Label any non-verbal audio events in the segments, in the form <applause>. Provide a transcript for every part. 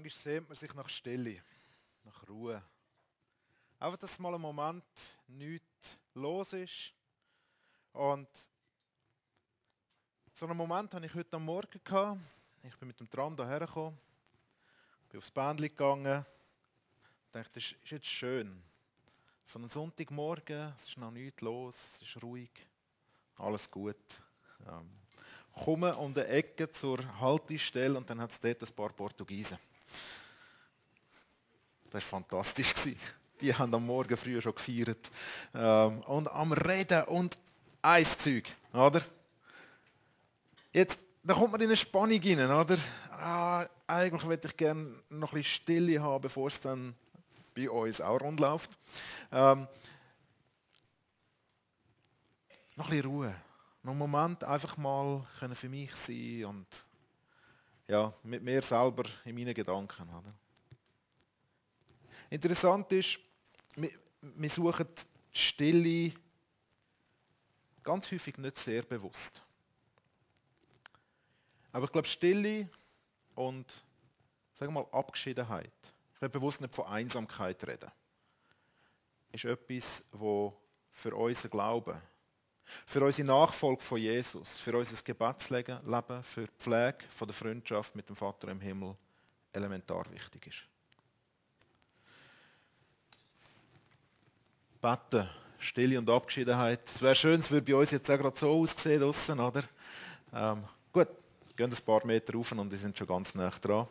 Manchmal sehnt man sich nach Stille, nach Ruhe. Einfach, dass mal ein Moment nichts los ist. Und so einen Moment hatte ich heute am Morgen. Gehabt. Ich bin mit dem Tram hierher gekommen, bin aufs Bändchen gegangen und dachte, das ist jetzt schön. So ein Sonntagmorgen, es ist noch nichts los, es ist ruhig, alles gut. Ähm, komme um die Ecke zur Haltestelle und dann hat es dort ein paar Portugiesen. Das war fantastisch. Die haben am Morgen früh schon gefeiert. Ähm, und am Reden und Eiszeug, oder? Jetzt, da kommt man in eine Spannung rein, oder? Ah, eigentlich würde ich gerne noch ein bisschen Stille haben, bevor es dann bei uns auch rund läuft. Ähm, noch ein bisschen Ruhe. Noch einen Moment einfach mal können für mich sein und ja, mit mir selber in meinen Gedanken. Oder? Interessant ist, wir, wir suchen die Stille ganz häufig nicht sehr bewusst. Aber ich glaube, Stille und sagen mal Abgeschiedenheit, ich will bewusst nicht von Einsamkeit reden, ist etwas, wo für unseren Glauben, für unsere Nachfolge von Jesus, für unser Gebetsleben, für die Pflege der Freundschaft mit dem Vater im Himmel elementar wichtig ist. Beten, Stille und Abgeschiedenheit. Es wäre schön, es würde bei uns jetzt auch gerade so aussehen draussen, oder? Ähm, gut, gehen ein paar Meter rauf und die sind schon ganz nah dran.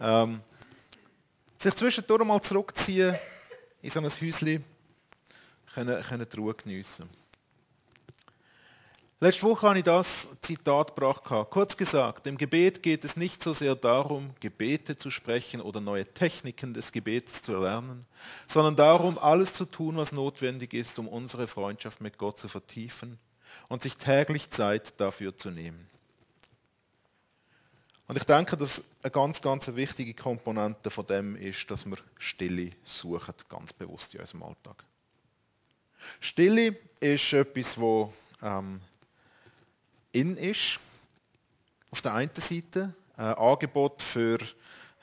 Ähm, sich zwischendurch mal zurückziehen in so ein Häuschen, können, können die Ruhe geniessen. Letzte Woche habe ich das Zitat gebracht. Kurz gesagt, im Gebet geht es nicht so sehr darum, Gebete zu sprechen oder neue Techniken des Gebets zu erlernen, sondern darum, alles zu tun, was notwendig ist, um unsere Freundschaft mit Gott zu vertiefen und sich täglich Zeit dafür zu nehmen. Und ich denke, dass eine ganz, ganz wichtige Komponente von dem ist, dass wir Stille suchen, ganz bewusst in unserem Alltag. Stille ist etwas, wo ähm, in ist. Auf der einen Seite ein Angebot für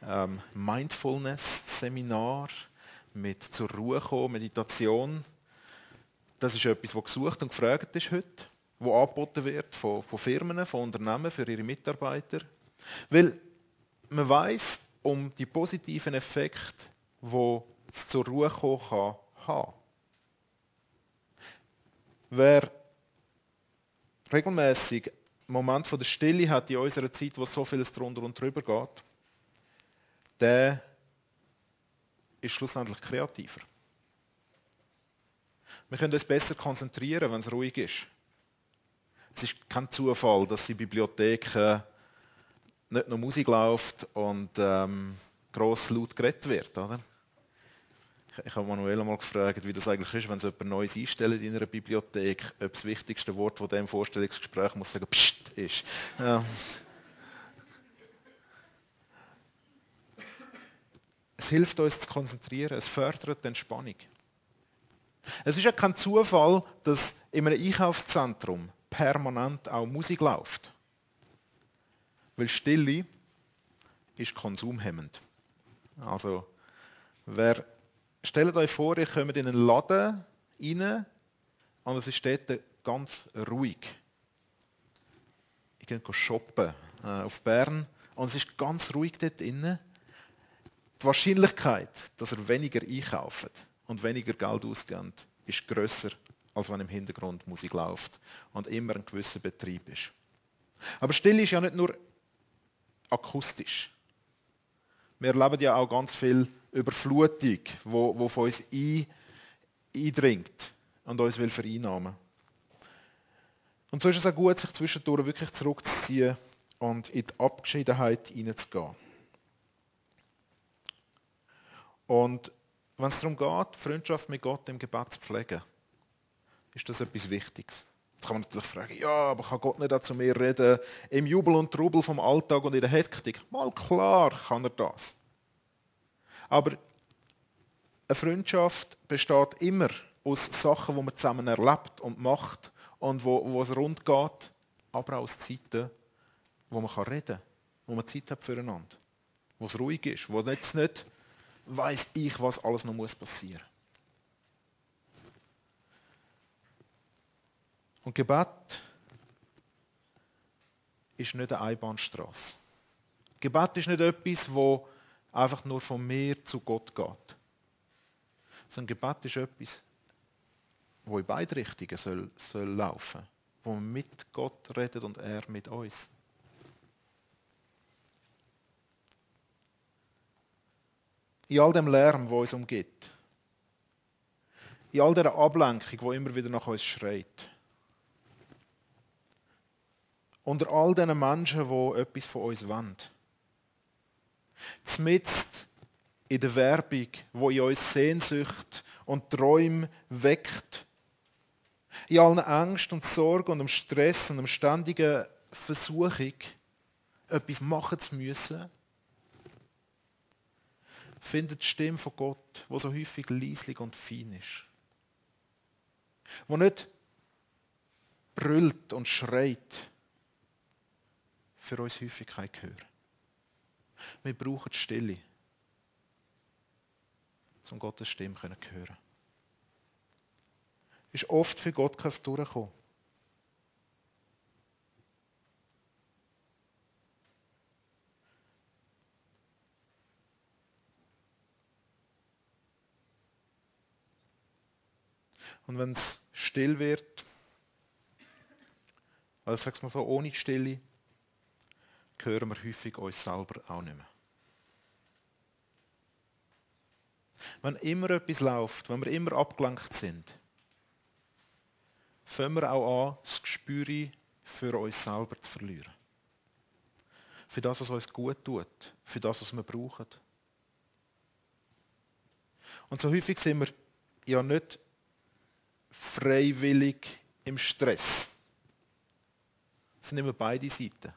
ähm, Mindfulness-Seminar mit zur Ruhe kommen, Meditation. Das ist etwas, was gesucht und gefragt ist heute, wo angeboten wird von, von Firmen, von Unternehmen für ihre Mitarbeiter. Weil man weiß um die positiven Effekte, wo es zur Ruhe kommen kann, haben. Wer regelmäßig Moment von der Stille hat in unserer Zeit, wo so vieles drunter und drüber geht, der ist schlussendlich kreativer. Wir können uns besser konzentrieren, wenn es ruhig ist. Es ist kein Zufall, dass in Bibliotheken nicht nur Musik läuft und ähm, gross laut geredet wird. Oder? Ich habe Manuela mal gefragt, wie das eigentlich ist, wenn sie jemand Neues einstellt in einer Bibliothek, ob das wichtigste Wort, das dem Vorstellungsgespräch muss sagen, Psst ist. Ja. Es hilft uns zu konzentrieren, es fördert die Entspannung. Es ist ja kein Zufall, dass in einem Einkaufszentrum permanent auch Musik läuft. Weil Stille ist konsumhemmend. Also, wer stellt euch vor, ihr kommt in einen Laden rein und es ist dort ganz ruhig. Ich gehe shoppen äh, auf Bern und es ist ganz ruhig dort drinnen. Die Wahrscheinlichkeit, dass ihr weniger einkauft und weniger Geld ausgebt, ist grösser, als wenn im Hintergrund Musik läuft und immer ein gewisser Betrieb ist. Aber Stille ist ja nicht nur akustisch. Wir erleben ja auch ganz viel Überflutung, wo, wo von uns ein, eindringt und uns will vereinnahmen. Und so ist es auch gut, sich zwischendurch wirklich zurückzuziehen und in die Abgeschiedenheit hineinzugehen. Und wenn es darum geht, Freundschaft mit Gott im Gebet zu pflegen, ist das etwas Wichtiges. Jetzt kann man natürlich fragen, ja, aber kann Gott nicht auch zu mir reden im Jubel und Trubel vom Alltag und in der Hektik? Mal klar kann er das. Aber eine Freundschaft besteht immer aus Sachen, die man zusammen erlebt und macht und wo, wo es rund geht, aber auch aus Zeiten, wo man reden kann, wo man Zeit hat füreinander, wo es ruhig ist, wo jetzt nicht weiß ich, was alles noch muss passieren. Und Gebet ist nicht eine Einbahnstraße. Gebet ist nicht etwas, wo einfach nur von mir zu Gott geht. Sondern Gebet ist etwas, wo in beide Richtungen soll, soll laufen. Wo man mit Gott redet und er mit uns. In all dem Lärm, wo uns umgibt. In all der Ablenkung, wo immer wieder nach uns schreit. Unter all diesen Menschen, die etwas von uns wollen. Zmitzt in der Werbung, wo in uns Sehnsucht und Träume weckt. In allen Ängsten und Sorgen und dem Stress und dem ständigen Versuchung, etwas machen zu müssen, findet die Stimme von Gott, wo so häufig leislich und fein ist. Wo nicht brüllt und schreit, für uns häufig kein Gehör. Wir brauchen die Stille, um Gottes Stimme zu hören. Ist oft für Gott kein Durchkommen. Und wenn es still wird, also sag's mal so, ohne Stille, hören wir häufig uns selber auch nicht mehr. Wenn immer etwas läuft, wenn wir immer abgelenkt sind, fangen wir auch an, das Gespür für uns selber zu verlieren. Für das, was uns gut tut, für das, was wir brauchen. Und so häufig sind wir ja nicht freiwillig im Stress. Das sind immer beide Seiten.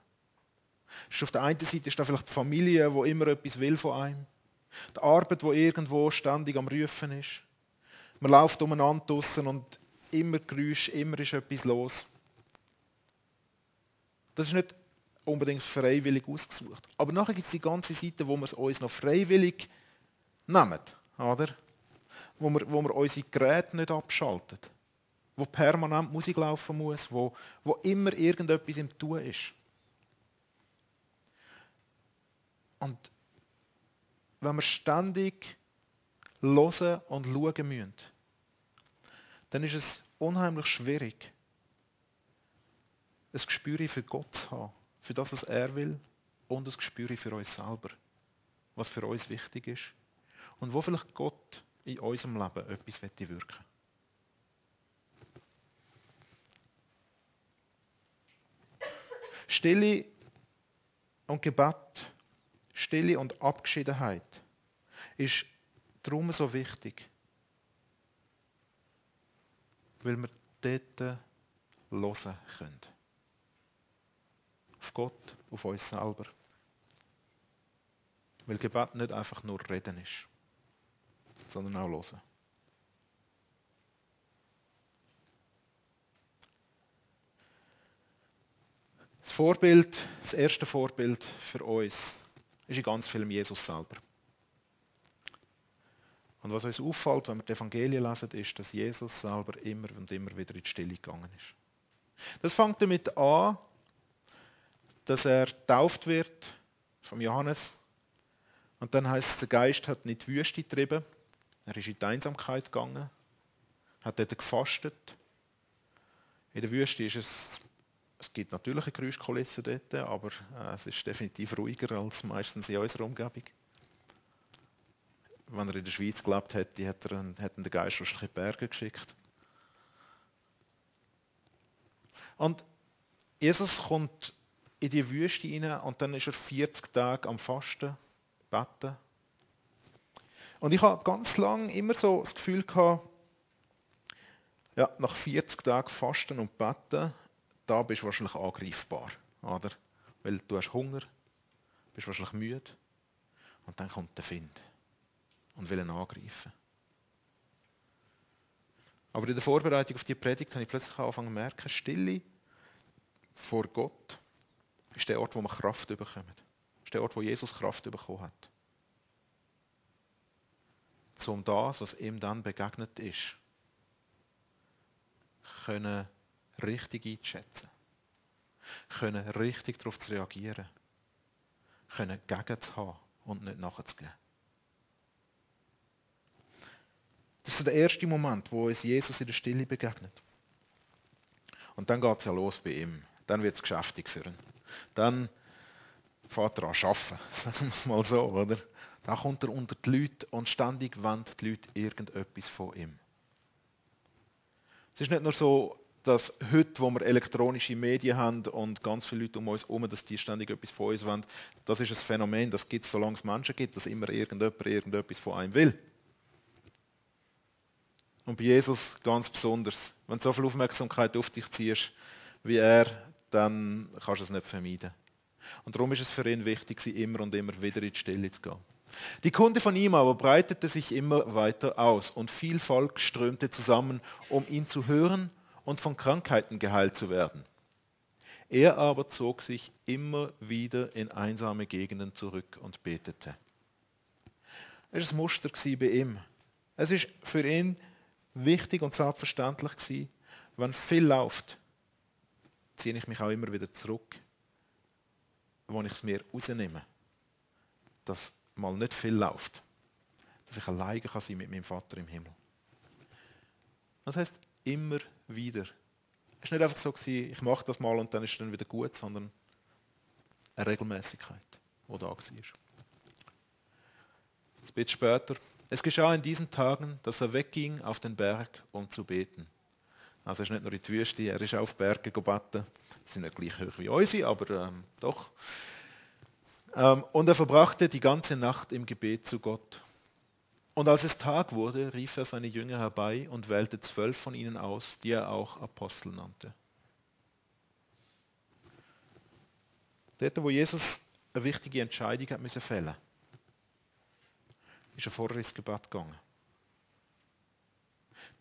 Auf der einen Seite ist da vielleicht die Familie, die immer etwas will von einem. Die Arbeit, die irgendwo ständig am Rufen ist. Man läuft umeinander draussen und immer Geräusch, immer ist etwas los. Das ist nicht unbedingt freiwillig ausgesucht. Aber nachher gibt es die ganze Seite, wo wir es uns noch freiwillig nehmen. Oder? Wo wir, wo wir unsere Geräte nicht abschalten wo permanent Musik laufen muss, wo, wo immer irgendetwas im Tun ist. Und wenn wir ständig hören und schauen müssen, dann ist es unheimlich schwierig, ein Gespür für Gott zu haben, für das, was er will, und ein Gespür für uns selber, was für uns wichtig ist und wo vielleicht Gott in unserem Leben etwas wirken will. Stille und Gebet, Stille und Abgeschiedenheit ist darum so wichtig, weil wir dort hören können. Auf Gott, auf uns selber. Weil Gebet nicht einfach nur Reden ist, sondern auch hören. Das Vorbild, das erste Vorbild für uns, ist in ganz vielem Jesus selber. Und was uns auffällt, wenn wir die Evangelien lesen, ist, dass Jesus selber immer und immer wieder in die Stille gegangen ist. Das fängt damit an, dass er tauft wird vom Johannes. Und dann heißt es, der Geist hat nicht die Wüste getrieben. Er ist in die Einsamkeit gegangen, hat dort gefastet. In der Wüste ist es es gibt natürlich eine Geräuschkulisse dort, aber äh, es ist definitiv ruhiger als meistens in unserer Umgebung. Wenn er in der Schweiz gelebt hätte, hätte er, hätten den Geist wahrscheinlich in die Berge geschickt. Und Jesus kommt in die Wüste rein und dann ist er 40 Tage am Fasten, beten. Und ich habe ganz lange immer so das Gefühl gehabt, ja, nach 40 Tagen Fasten und Beten da bist du wahrscheinlich angreifbar. Oder? Weil du hast Hunger, bist wahrscheinlich müde. Und dann kommt der Find und will ihn angreifen. Aber in der Vorbereitung auf die Predigt habe ich plötzlich angefangen zu merken, Stille vor Gott ist der Ort, wo man Kraft bekommt. ist der Ort, wo Jesus Kraft bekommen hat. Um das, was ihm dann begegnet ist, können richtig einzuschätzen, können richtig darauf zu reagieren, können gegen zu haben und nicht nachzugeben. Das ist der erste Moment, wo uns Jesus in der Stille begegnet. Und dann geht es ja los bei ihm. Dann wird es geschäftig für ihn. Dann fährt er an arbeiten, <laughs> sagen wir mal so, oder? Da kommt er unter die Leute und ständig wollen die Leute irgendetwas von ihm. Es ist nicht nur so, dass heute, wo wir elektronische Medien haben und ganz viele Leute um uns herum, dass die ständig etwas von uns wollen, das ist ein Phänomen, das gibt es, solange es Menschen gibt, dass immer irgendjemand irgendetwas von einem will. Und bei Jesus ganz besonders. Wenn du so viel Aufmerksamkeit auf dich ziehst wie er, dann kannst du es nicht vermeiden. Und darum ist es für ihn wichtig, immer und immer wieder in die Stille zu gehen. Die Kunde von ihm aber breitete sich immer weiter aus und viel Volk strömte zusammen, um ihn zu hören und von Krankheiten geheilt zu werden. Er aber zog sich immer wieder in einsame Gegenden zurück und betete. Es war ein Muster bei ihm. Es ist für ihn wichtig und selbstverständlich. Wenn viel läuft, ziehe ich mich auch immer wieder zurück, wo ich es mir rausnehme, dass mal nicht viel läuft, dass ich alleine kann sein mit meinem Vater im Himmel. Das heißt immer wieder. Es war nicht einfach so, gewesen, ich mache das mal und dann ist es dann wieder gut, sondern eine Regelmäßigkeit, die da war. Ein bisschen später es geschah in diesen Tagen, dass er wegging auf den Berg, um zu beten. Also er ist nicht nur in die Wüste, er ist auf Berge gebeten. Die sind nicht gleich hoch wie unsere, aber ähm, doch. Ähm, und er verbrachte die ganze Nacht im Gebet zu Gott. Und als es Tag wurde, rief er seine Jünger herbei und wählte zwölf von ihnen aus, die er auch Apostel nannte. Dort, wo Jesus eine wichtige Entscheidung hat müssen fällen ist er vorher ins Gebet gegangen.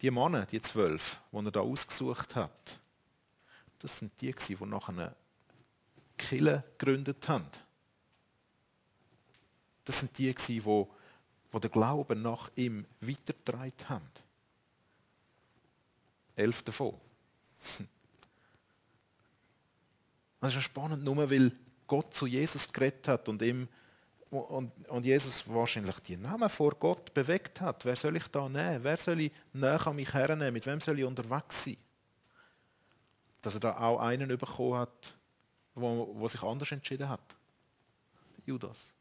Die Männer, die zwölf, die er da ausgesucht hat, das sind die, die nachher eine Kille gegründet haben. Das sind die, die, die den Glauben nach ihm weitergetragen haben. Elf davon. <laughs> Das ist spannend, nur weil Gott zu Jesus geredet hat und ihm und, und Jesus wahrscheinlich die Namen vor Gott bewegt hat. Wer soll ich da nehmen? Wer soll ich näher an mich hernehmen? Mit wem soll ich unterwegs sein? Dass er da auch einen bekommen hat, wo sich anders entschieden hat. Judas.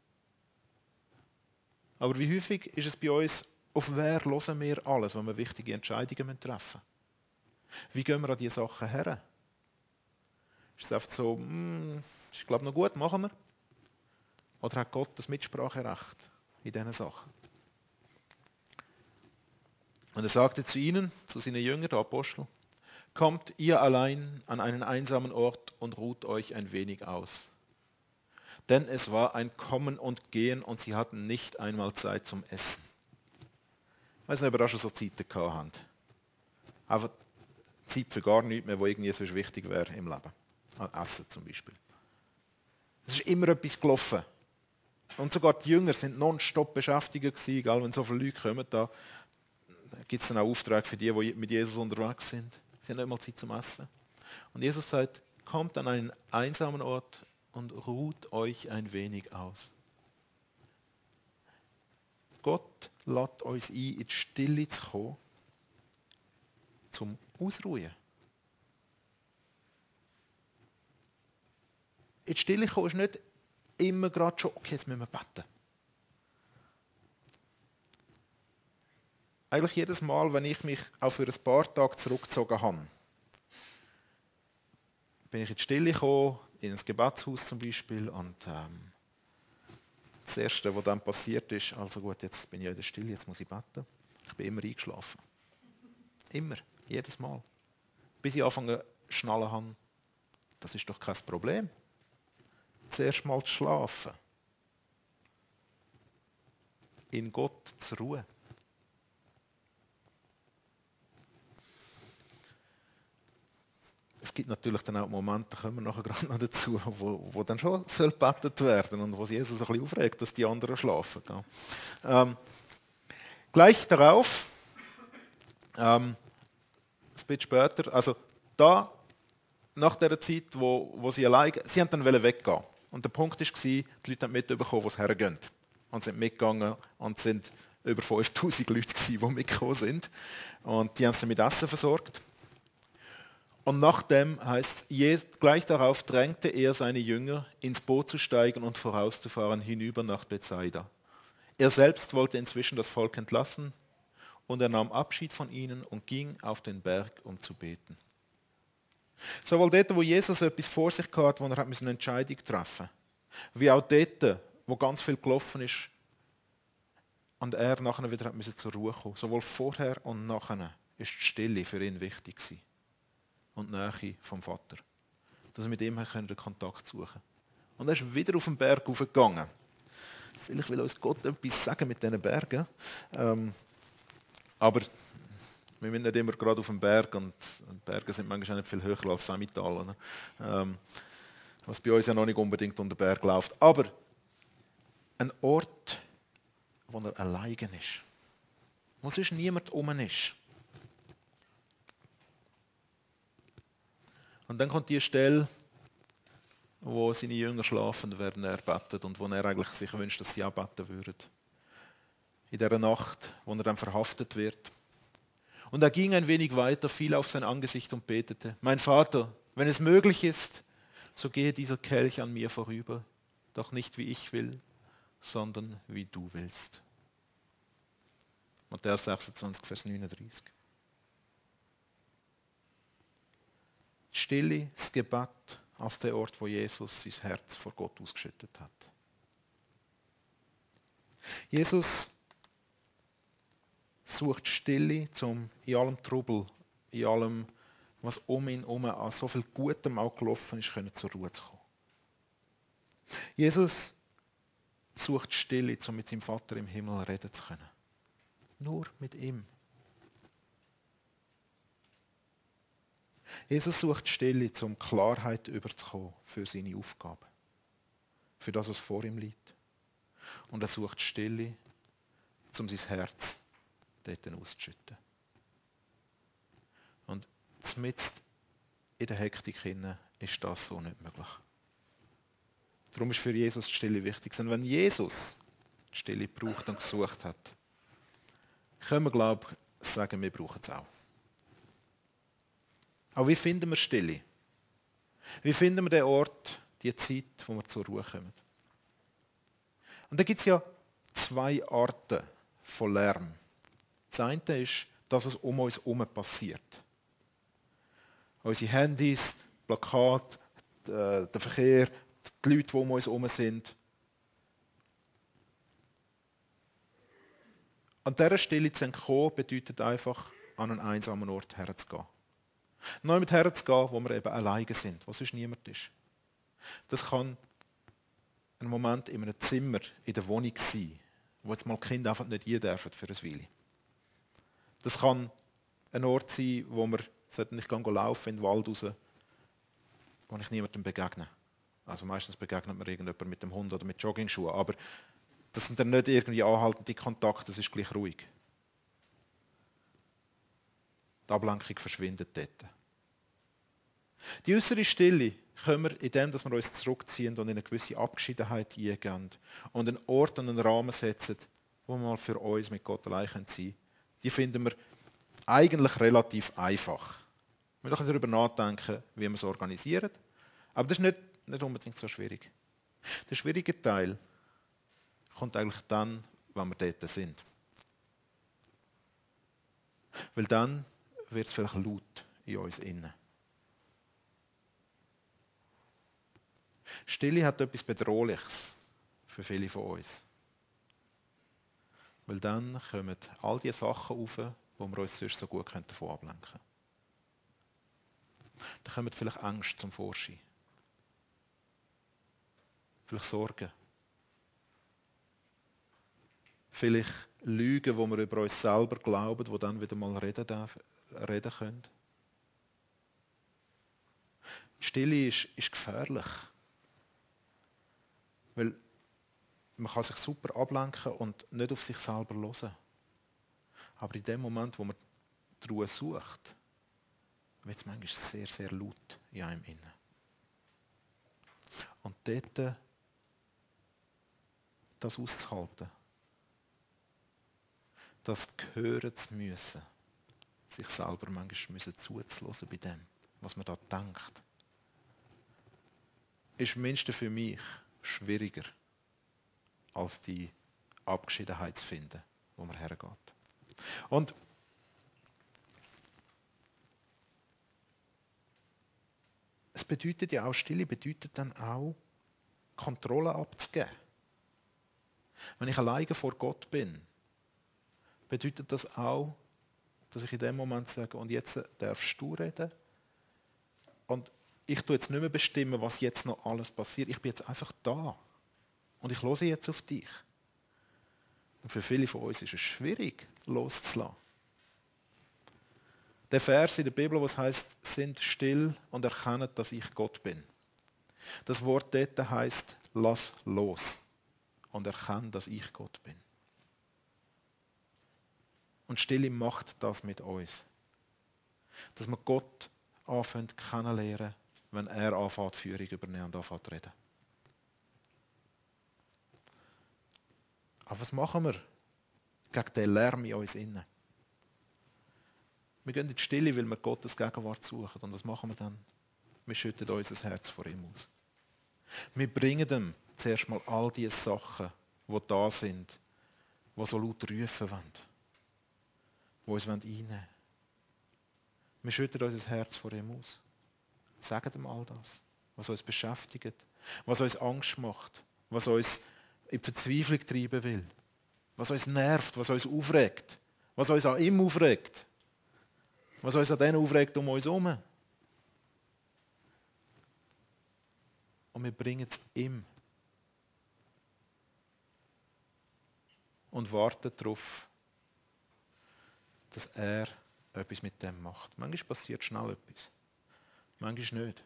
Aber wie häufig ist es bei uns, auf wer hören wir alles, wenn wir wichtige Entscheidungen treffen müssen? Wie gehen wir an diese Sachen her? Ist es einfach so, hm, ist glaube noch gut, machen wir. Oder hat Gott das Mitspracherecht in diesen Sachen? Und er sagte zu ihnen, zu seinen Jüngern, der Apostel, kommt ihr allein an einen einsamen Ort und ruht euch ein wenig aus. Denn es war ein Kommen und Gehen und sie hatten nicht einmal Zeit zum Essen. Ich weiß nicht, ob ihr auch schon so Zeiten gehabt habt. Einfach Zeit für gar nichts mehr, wo irgendwie so wichtig wäre im Leben. Essen zum Beispiel. Es ist immer etwas gelaufen. Und sogar die Jünger sind nonstop beschäftigt gewesen, egal wenn so viele Leute kommen, da gibt es dann auch Aufträge für die, die mit Jesus unterwegs sind. Sie haben nicht mal Zeit zum Essen. Und Jesus sagt, kommt an einen einsamen Ort und ruht euch ein wenig aus. Gott lädt uns ein, in die Stille zu kommen, zum Ausruhen. In die Stille kommen ist nicht immer gerade schon, okay, jetzt müssen wir beten. Eigentlich jedes Mal, wenn ich mich auch für ein paar Tage zurückgezogen habe, bin ich in die Stille gekommen, in ein Gebetshaus zum Beispiel, und ähm, das Erste, was dann passiert ist, also gut, jetzt bin ich in der Stille, jetzt muss ich beten. Ich bin immer eingeschlafen. Immer, jedes Mal. Bis ich anfange zu schnallen habe, das ist doch kein Problem zuerst mal zu schlafen. In Gott zu ruhen. Es gibt natürlich dann auch Momente, da kommen wir nachher gerade noch dazu, wo, wo dann schon soll gebetet werden und wo sich Jesus ein bisschen aufregt, dass die anderen schlafen. Ähm, gleich darauf, ähm, ein bisschen später, also da, nach der Zeit, wo, wo sie allein, sie haben dann weggehen. Und der Punkt war, die Leute haben mitbekommen, wo sie hergehen. Und sind mitgegangen und sind über 5000 Leute, gewesen, die mitgekommen sind. Und die haben sie mit Essen versorgt. Und nachdem heißt, gleich darauf drängte er seine Jünger, ins Boot zu steigen und vorauszufahren hinüber nach Bethsaida. Er selbst wollte inzwischen das Volk entlassen und er nahm Abschied von ihnen und ging auf den Berg, um zu beten. Sowohl dort, wo Jesus etwas vor sich hatte, wo er eine Entscheidung treffen wie auch dort, wo ganz viel gelaufen ist und er nachher wieder zur Ruhe kommen Sowohl vorher und nachher ist die Stille für ihn wichtig gewesen und Nähe vom Vater. Dass wir mit ihm den Kontakt suchen können. Und er ist wieder auf den Berg aufgegangen. Vielleicht will uns Gott etwas sagen mit diesen Bergen. Ähm, aber wir sind nicht immer gerade auf dem Berg und Berge sind manchmal nicht viel höher als Semital. Ähm, was bei uns ja noch nicht unbedingt unter Berg läuft. Aber ein Ort, wo er allein ist. Wo sonst niemand um ist. Und dann kommt die Stelle, wo seine Jünger schlafen, werden er betet und wo er eigentlich sich wünscht, dass sie auch würden. In der Nacht, wo er dann verhaftet wird. Und er ging ein wenig weiter, fiel auf sein Angesicht und betete, mein Vater, wenn es möglich ist, so gehe dieser Kelch an mir vorüber, doch nicht wie ich will, sondern wie du willst. Matthäus 26, Vers 39. Stille, das Gebet als der Ort, wo Jesus sein Herz vor Gott ausgeschüttet hat. Jesus sucht Stille, um in allem Trubel, in allem, was um ihn herum an so viel Gutem auch gelaufen ist, können zur Ruhe zu kommen. Jesus sucht Stille, um mit seinem Vater im Himmel reden zu können. Nur mit ihm. Jesus sucht Stille, um Klarheit überzukommen für seine Aufgabe. Für das, was vor ihm liegt. Und er sucht Stille, um sein Herz dort auszuschütten. Und mitten in der Hektik ist das so nicht möglich. Darum ist für Jesus die Stille wichtig. Und wenn Jesus die Stille braucht und gesucht hat, können wir, glaube ich, sagen, wir brauchen es auch. Aber wie finden wir Stille? Wie finden wir den Ort, die Zeit, wo wir zur Ruhe kommen? Und da gibt es ja zwei Arten von Lärm. Das eine ist das, was um uns herum passiert. Unsere Handys, Plakate, äh, der Verkehr, die Leute, die um uns herum sind. An dieser Stelle zu entkommen, bedeutet einfach, an einen einsamen Ort herzugehen. Neu mit herzugehen, wo wir eben alleine sind, wo sonst niemand ist. Das kann ein Moment in einem Zimmer, in der Wohnung sein, wo jetzt mal Kinder einfach nicht hier dürfen für ein Weile. Das kann ein Ort sein, wo wir nicht gehen laufen in den Wald raus, wo ich niemandem begegne. Also meistens begegnet man irgendjemand mit dem Hund oder mit Joggingschuhen, aber das sind dann nicht irgendwie anhaltende Kontakte, das ist gleich ruhig. Die Ablenkung verschwindet dort. Die äußere Stille können wir, indem wir uns zurückziehen und in eine gewisse Abgeschiedenheit eingehen und einen Ort und einen Rahmen setzen, wo wir mal für uns mit Gott allein sein können. Die finden wir eigentlich relativ einfach. Wir müssen darüber nachdenken, wie wir es organisieren. Aber das ist nicht, nicht unbedingt so schwierig. Der schwierige Teil kommt eigentlich dann, wenn wir dort sind. Weil dann wird es vielleicht laut in uns innen. Stille hat etwas Bedrohliches für viele von uns. Weil dann kommen all die Sachen auf, wo wir uns sonst so gut davon ablenken können. Dann kommen vielleicht Angst zum Vorschein. Vielleicht Sorgen. Vielleicht Lügen, wo wir über uns selber glauben, wo dann wieder mal reden, darf, reden können. Stille ist, ist gefährlich. Weil man kann sich super ablenken und nicht auf sich selber hören. Aber in dem Moment, wo man die Ruhe sucht, wird es manchmal sehr, sehr laut in einem innen. Und dort das auszuhalten, das gehören zu müssen, sich selber manchmal müssen zuzulassen bei dem, was man da denkt, ist mindestens für mich schwieriger, als die Abgeschiedenheit zu finden, wo man hergeht. Und es bedeutet ja auch, Stille bedeutet dann auch, Kontrolle abzugeben. Wenn ich alleine vor Gott bin, bedeutet das auch, dass ich in dem Moment sage, und jetzt darfst du reden. Und ich tue jetzt nicht mehr bestimmen, was jetzt noch alles passiert. Ich bin jetzt einfach da. Und ich höre jetzt auf dich. Und für viele von uns ist es schwierig, loszulassen. Der Vers in der Bibel, was heißt, sind still und erkennen, dass ich Gott bin. Das Wort dort heißt, lass los und erkenne, dass ich Gott bin. Und Stille macht das mit uns. Dass wir Gott anfängt kennenlernen, wenn er anfängt, Führung übernehmen und anfängt reden. Aber was machen wir gegen den Lärm in uns innen? Wir gehen in die Stille, weil wir Gottes Gegenwart suchen. Und was machen wir dann? Wir schütten unser Herz vor ihm aus. Wir bringen ihm zuerst mal all diese Sachen, die da sind, die so laut rufen wollen, die uns reinnehmen wollen. Wir schütten unser Herz vor ihm aus. Sagen ihm all das, was uns beschäftigt, was uns Angst macht, was uns in Verzweiflung treiben will, was uns nervt, was uns aufregt, was uns an ihm aufregt, was uns an denen aufregt um uns herum. Und wir bringen es ihm. Und warten darauf, dass er etwas mit dem macht. Manchmal passiert schnell etwas. Manchmal nicht.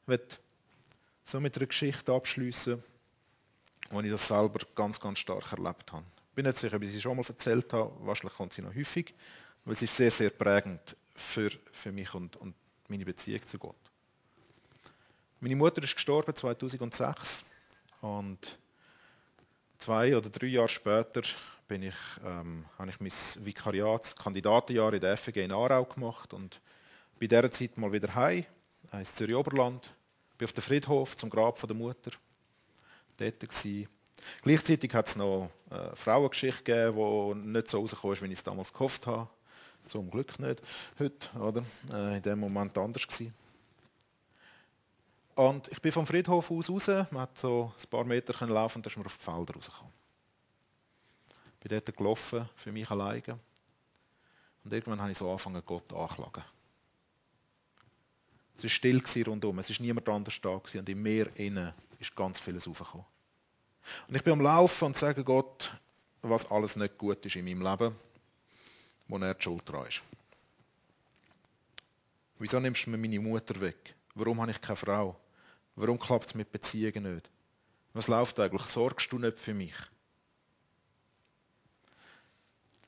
Ich möchte so mit einer Geschichte abschließen, wo ich das selber ganz, ganz stark erlebt habe. Ich bin nicht sicher, ob ich sie schon mal erzählt habe. Wahrscheinlich kommt sie noch häufig, weil es ist sehr, sehr prägend für, für mich und, und meine Beziehung zu Gott. Meine Mutter ist gestorben 2006 und zwei oder drei Jahre später bin ich, ähm, habe ich mein Vikariatskandidatenjahr in der FG in Aarau gemacht und bei dieser Zeit mal wieder heim, ins Zürich Oberland, bin auf dem Friedhof zum Grab von der Mutter, dort gewesen. Gleichzeitig hat es noch eine Frauengeschichte gegeben, die nicht so rausgekommen ist, wie ich es damals gehofft habe. Zum Glück nicht heute, oder? Äh, in dem Moment anders gewesen. Und ich bin vom Friedhof aus raus, man hat so ein paar Meter laufen dann ist man auf die Felder rausgekommen. Bin dort gelaufen, für mich alleine. Und irgendwann habe ich so angefangen, Gott anzuklagen. Es war still rundum, es war niemand anders da und in mir innen ist ganz vieles aufgekommen. Und ich bin am Laufen und sage Gott, was alles nicht gut ist in meinem Leben, wo er die Schuld dran ist. Wieso nimmst du mir meine Mutter weg? Warum habe ich keine Frau? Warum klappt es mit Beziehungen nicht? Was läuft eigentlich? Sorgst du nicht für mich?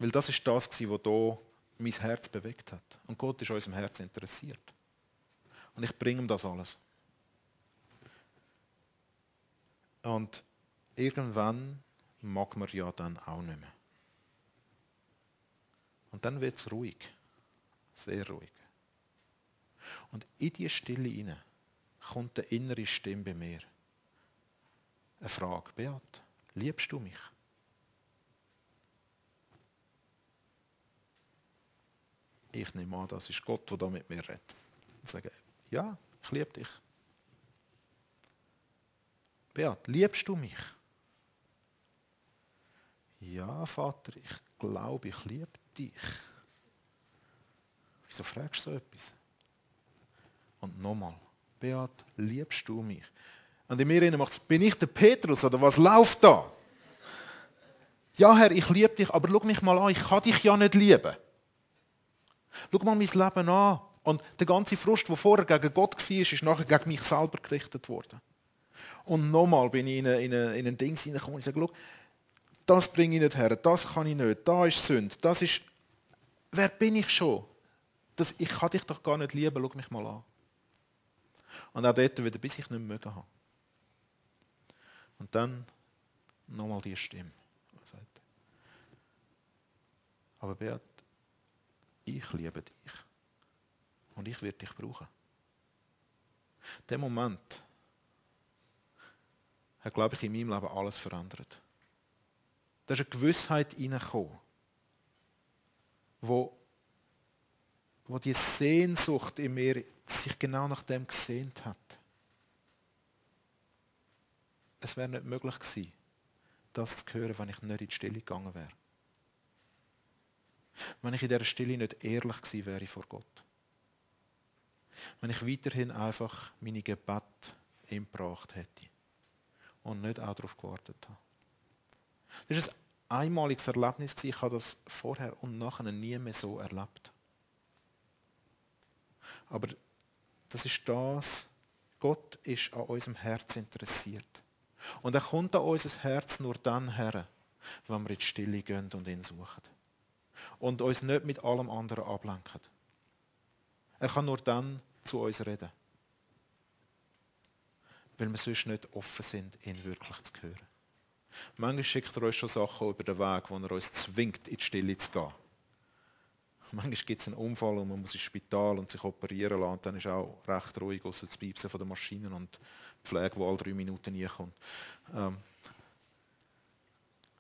Weil das ist das, was hier mein Herz bewegt hat. Und Gott ist unserem Herz interessiert. Und ich bringe ihm das alles. Und irgendwann mag man ja dann auch nicht mehr. Und dann wird es ruhig. Sehr ruhig. Und in die Stille hinein kommt eine innere Stimme bei mir. Eine Frage. Beat, liebst du mich? Ich nehme an, das ist Gott, der da mit mir redet. Ich sage, ja, ich liebe dich. Beat, liebst du mich? Ja, Vater, ich glaube, ich liebe dich. Wieso fragst du so etwas? Und nochmal, Beat, liebst du mich? Und in mir macht bin ich der Petrus oder was läuft da? Ja, Herr, ich liebe dich, aber schau mich mal an, ich kann dich ja nicht lieben. Schau mal mein Leben an. Und der ganze Frust, der vorher gegen Gott war, ist nachher gegen mich selber gerichtet worden. Und nochmal bin ich in, eine, in, ein Ding hineingekommen und sage, das bringe ich nicht her, das kann ich nicht, da ist Sünde, das ist... Wer bin ich schon? Das, ich kann dich doch gar nicht lieben, schau mich mal an. Und auch dort wieder, bis ich nicht mehr mögen habe. Und dann nochmal die Stimme. Aber Beat, ich liebe dich. Und ich werde dich brauchen. Der Moment hat, glaube ich, in meinem Leben alles verändert. Da ist eine Gewissheit reingekommen, wo, wo die Sehnsucht in mir sich genau nach dem gesehnt hat. Es wäre nicht möglich gewesen, das zu hören, wenn ich nicht in die Stille gegangen wäre. Wenn ich in dieser Stille nicht ehrlich gewesen wäre vor Gott. Wenn ich weiterhin einfach meine Gebet ihm gebracht hätte und nicht auch darauf gewartet habe. Das ist ein einmaliges Erlebnis. Ich habe das vorher und nachher nie mehr so erlebt. Aber das ist das, Gott ist an unserem Herz interessiert. Und er kommt an unser Herz nur dann her, wenn wir in die Stille gehen und ihn suchen. Und uns nicht mit allem anderen ablenken. Er kann nur dann zu uns reden. Weil wir sonst nicht offen sind, ihn wirklich zu hören. Manchmal schickt er uns schon Sachen über den Weg, wo er uns zwingt, in die Stille zu gehen. Manchmal gibt es einen Unfall und man muss ins Spital und sich operieren lassen. Und dann ist auch recht ruhig, außer das Piepsen der Maschinen und die Pflege, die alle drei Minuten nie kommt. Ähm,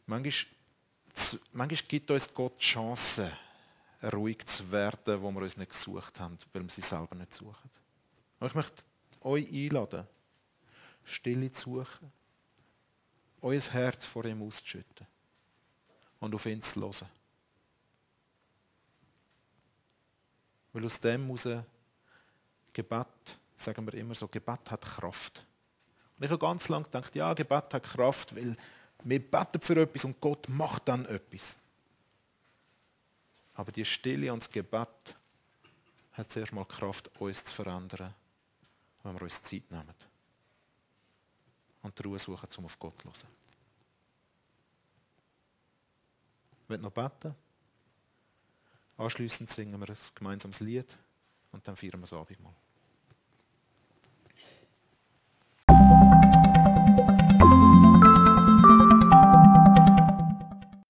manchmal, manchmal gibt uns Gott die Chance, ruhig zu werden, wo wir uns nicht gesucht haben, weil wir sie selber nicht suchen. Und ich möchte euch einladen, Stille zu suchen, euer Herz vor ihm auszuschütten und auf ihn zu hören. Weil aus dem heraus Gebet, sagen wir immer so, Gebet hat Kraft. Und ich habe ganz lange gedacht, ja, Gebet hat Kraft, weil wir beten für etwas und Gott macht dann etwas. Aber die Stille und das Gebet hat zuerst mal Kraft, uns zu verändern, wenn wir uns Zeit nehmen. Und die Ruhe suchen, um auf Gott zu hören. Will noch beten. Anschließend singen wir ein gemeinsames Lied und dann feiern wir das Abendmahl.